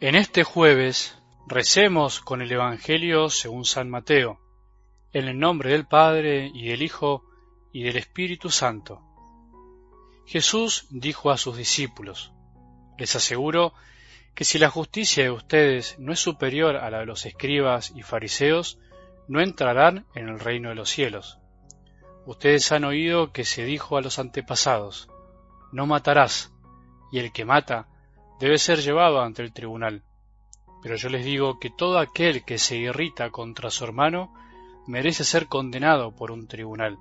En este jueves recemos con el Evangelio según San Mateo, en el nombre del Padre y del Hijo y del Espíritu Santo. Jesús dijo a sus discípulos, Les aseguro que si la justicia de ustedes no es superior a la de los escribas y fariseos, no entrarán en el reino de los cielos. Ustedes han oído que se dijo a los antepasados, No matarás, y el que mata debe ser llevado ante el tribunal. Pero yo les digo que todo aquel que se irrita contra su hermano merece ser condenado por un tribunal,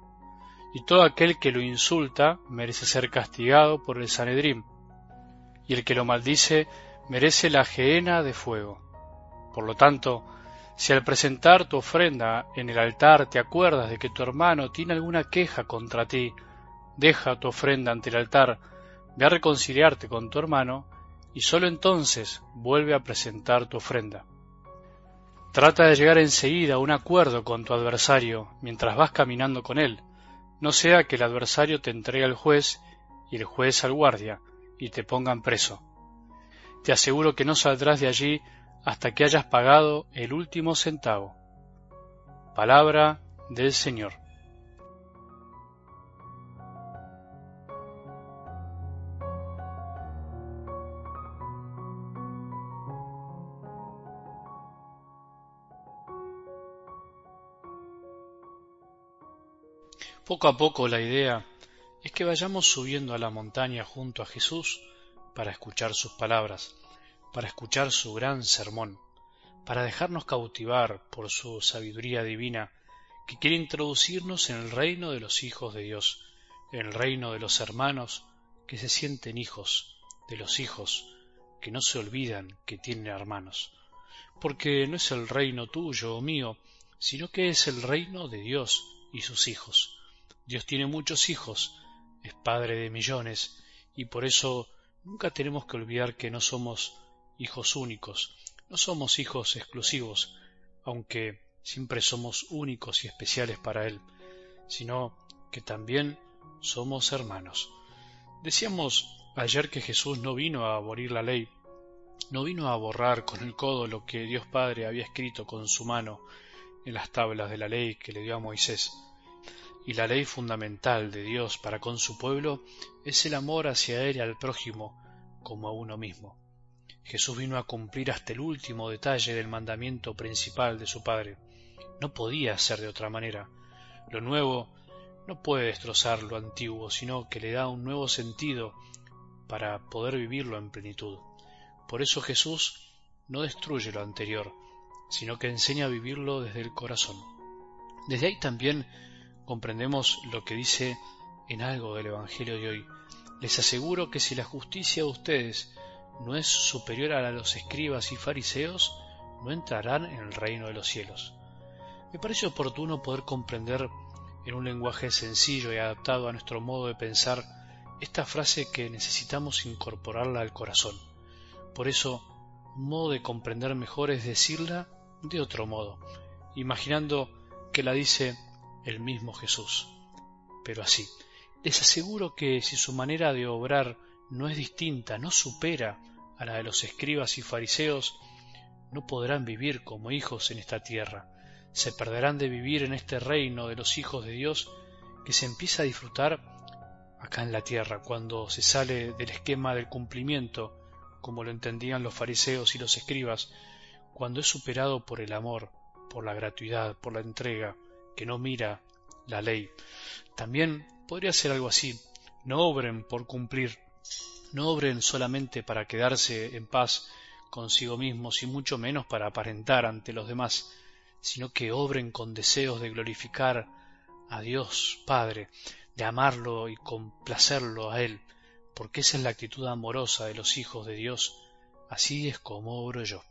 y todo aquel que lo insulta merece ser castigado por el Sanedrín, y el que lo maldice merece la gehenna de fuego. Por lo tanto, si al presentar tu ofrenda en el altar te acuerdas de que tu hermano tiene alguna queja contra ti, deja tu ofrenda ante el altar, ve a reconciliarte con tu hermano y sólo entonces vuelve a presentar tu ofrenda. Trata de llegar enseguida a un acuerdo con tu adversario mientras vas caminando con él, no sea que el adversario te entregue al juez y el juez al guardia y te pongan preso. Te aseguro que no saldrás de allí hasta que hayas pagado el último centavo. Palabra del Señor. Poco a poco la idea es que vayamos subiendo a la montaña junto a Jesús para escuchar sus palabras, para escuchar su gran sermón, para dejarnos cautivar por su sabiduría divina que quiere introducirnos en el reino de los hijos de Dios, en el reino de los hermanos que se sienten hijos, de los hijos que no se olvidan que tienen hermanos, porque no es el reino tuyo o mío, sino que es el reino de Dios y sus hijos. Dios tiene muchos hijos, es Padre de millones, y por eso nunca tenemos que olvidar que no somos hijos únicos, no somos hijos exclusivos, aunque siempre somos únicos y especiales para Él, sino que también somos hermanos. Decíamos ayer que Jesús no vino a abolir la ley, no vino a borrar con el codo lo que Dios Padre había escrito con su mano en las tablas de la ley que le dio a Moisés y la ley fundamental de Dios para con su pueblo es el amor hacia Él y al prójimo como a uno mismo. Jesús vino a cumplir hasta el último detalle del mandamiento principal de su Padre. No podía ser de otra manera. Lo nuevo no puede destrozar lo antiguo, sino que le da un nuevo sentido para poder vivirlo en plenitud. Por eso Jesús no destruye lo anterior, sino que enseña a vivirlo desde el corazón. Desde ahí también comprendemos lo que dice en algo del Evangelio de hoy. Les aseguro que si la justicia de ustedes no es superior a la de los escribas y fariseos, no entrarán en el reino de los cielos. Me parece oportuno poder comprender en un lenguaje sencillo y adaptado a nuestro modo de pensar esta frase que necesitamos incorporarla al corazón. Por eso, un modo de comprender mejor es decirla de otro modo, imaginando que la dice el mismo Jesús. Pero así, les aseguro que si su manera de obrar no es distinta, no supera a la de los escribas y fariseos, no podrán vivir como hijos en esta tierra, se perderán de vivir en este reino de los hijos de Dios que se empieza a disfrutar acá en la tierra, cuando se sale del esquema del cumplimiento, como lo entendían los fariseos y los escribas, cuando es superado por el amor, por la gratuidad, por la entrega, que no mira la ley. También podría ser algo así. No obren por cumplir, no obren solamente para quedarse en paz consigo mismos y mucho menos para aparentar ante los demás, sino que obren con deseos de glorificar a Dios Padre, de amarlo y complacerlo a Él, porque esa es la actitud amorosa de los hijos de Dios, así es como obro yo.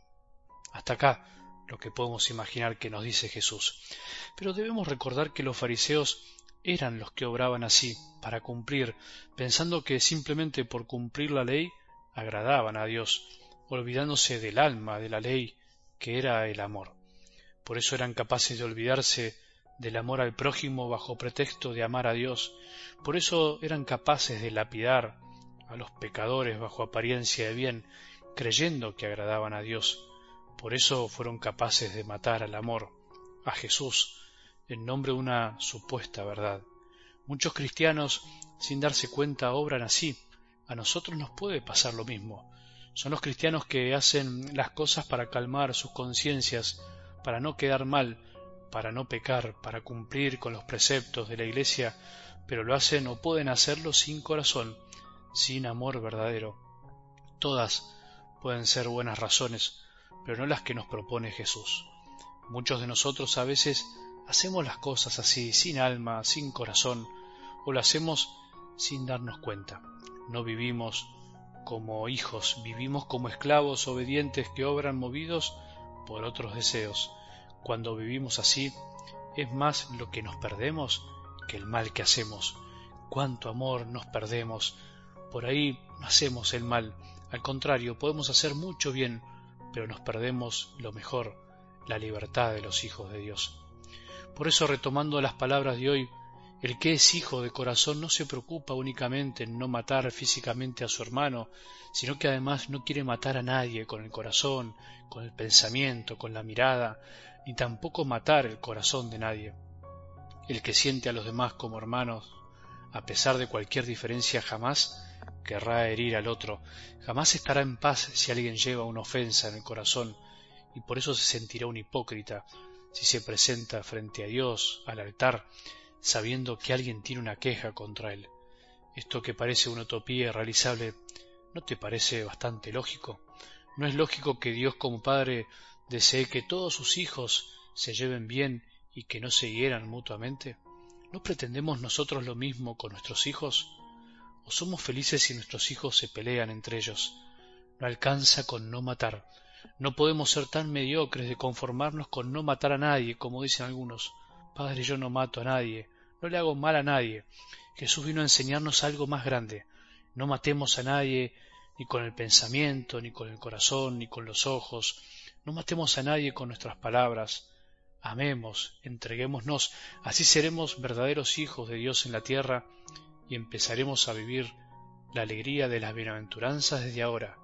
Hasta acá lo que podemos imaginar que nos dice Jesús. Pero debemos recordar que los fariseos eran los que obraban así, para cumplir, pensando que simplemente por cumplir la ley agradaban a Dios, olvidándose del alma de la ley, que era el amor. Por eso eran capaces de olvidarse del amor al prójimo bajo pretexto de amar a Dios, por eso eran capaces de lapidar a los pecadores bajo apariencia de bien, creyendo que agradaban a Dios. Por eso fueron capaces de matar al amor, a Jesús, en nombre de una supuesta verdad. Muchos cristianos, sin darse cuenta, obran así. A nosotros nos puede pasar lo mismo. Son los cristianos que hacen las cosas para calmar sus conciencias, para no quedar mal, para no pecar, para cumplir con los preceptos de la Iglesia, pero lo hacen o pueden hacerlo sin corazón, sin amor verdadero. Todas pueden ser buenas razones, pero no las que nos propone Jesús. Muchos de nosotros a veces hacemos las cosas así, sin alma, sin corazón, o lo hacemos sin darnos cuenta. No vivimos como hijos, vivimos como esclavos obedientes que obran movidos por otros deseos. Cuando vivimos así, es más lo que nos perdemos que el mal que hacemos. Cuánto amor nos perdemos. Por ahí hacemos el mal. Al contrario, podemos hacer mucho bien, pero nos perdemos lo mejor, la libertad de los hijos de Dios. Por eso, retomando las palabras de hoy, el que es hijo de corazón no se preocupa únicamente en no matar físicamente a su hermano, sino que además no quiere matar a nadie con el corazón, con el pensamiento, con la mirada, ni tampoco matar el corazón de nadie. El que siente a los demás como hermanos, a pesar de cualquier diferencia, jamás querrá herir al otro, jamás estará en paz si alguien lleva una ofensa en el corazón, y por eso se sentirá un hipócrita si se presenta frente a Dios, al altar, sabiendo que alguien tiene una queja contra él. Esto que parece una utopía irrealizable, ¿no te parece bastante lógico? ¿No es lógico que Dios como Padre desee que todos sus hijos se lleven bien y que no se hieran mutuamente? ¿No pretendemos nosotros lo mismo con nuestros hijos? ¿O somos felices si nuestros hijos se pelean entre ellos? No alcanza con no matar. No podemos ser tan mediocres de conformarnos con no matar a nadie, como dicen algunos. Padre, yo no mato a nadie, no le hago mal a nadie. Jesús vino a enseñarnos algo más grande. No matemos a nadie ni con el pensamiento, ni con el corazón, ni con los ojos. No matemos a nadie con nuestras palabras amemos, entreguémonos, así seremos verdaderos hijos de Dios en la tierra y empezaremos a vivir la alegría de las bienaventuranzas desde ahora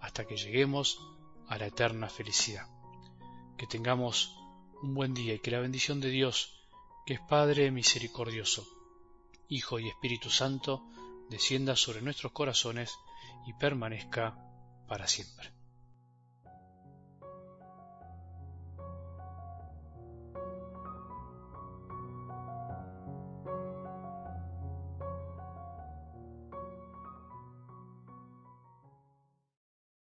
hasta que lleguemos a la eterna felicidad. Que tengamos un buen día y que la bendición de Dios, que es Padre misericordioso, Hijo y Espíritu Santo, descienda sobre nuestros corazones y permanezca para siempre.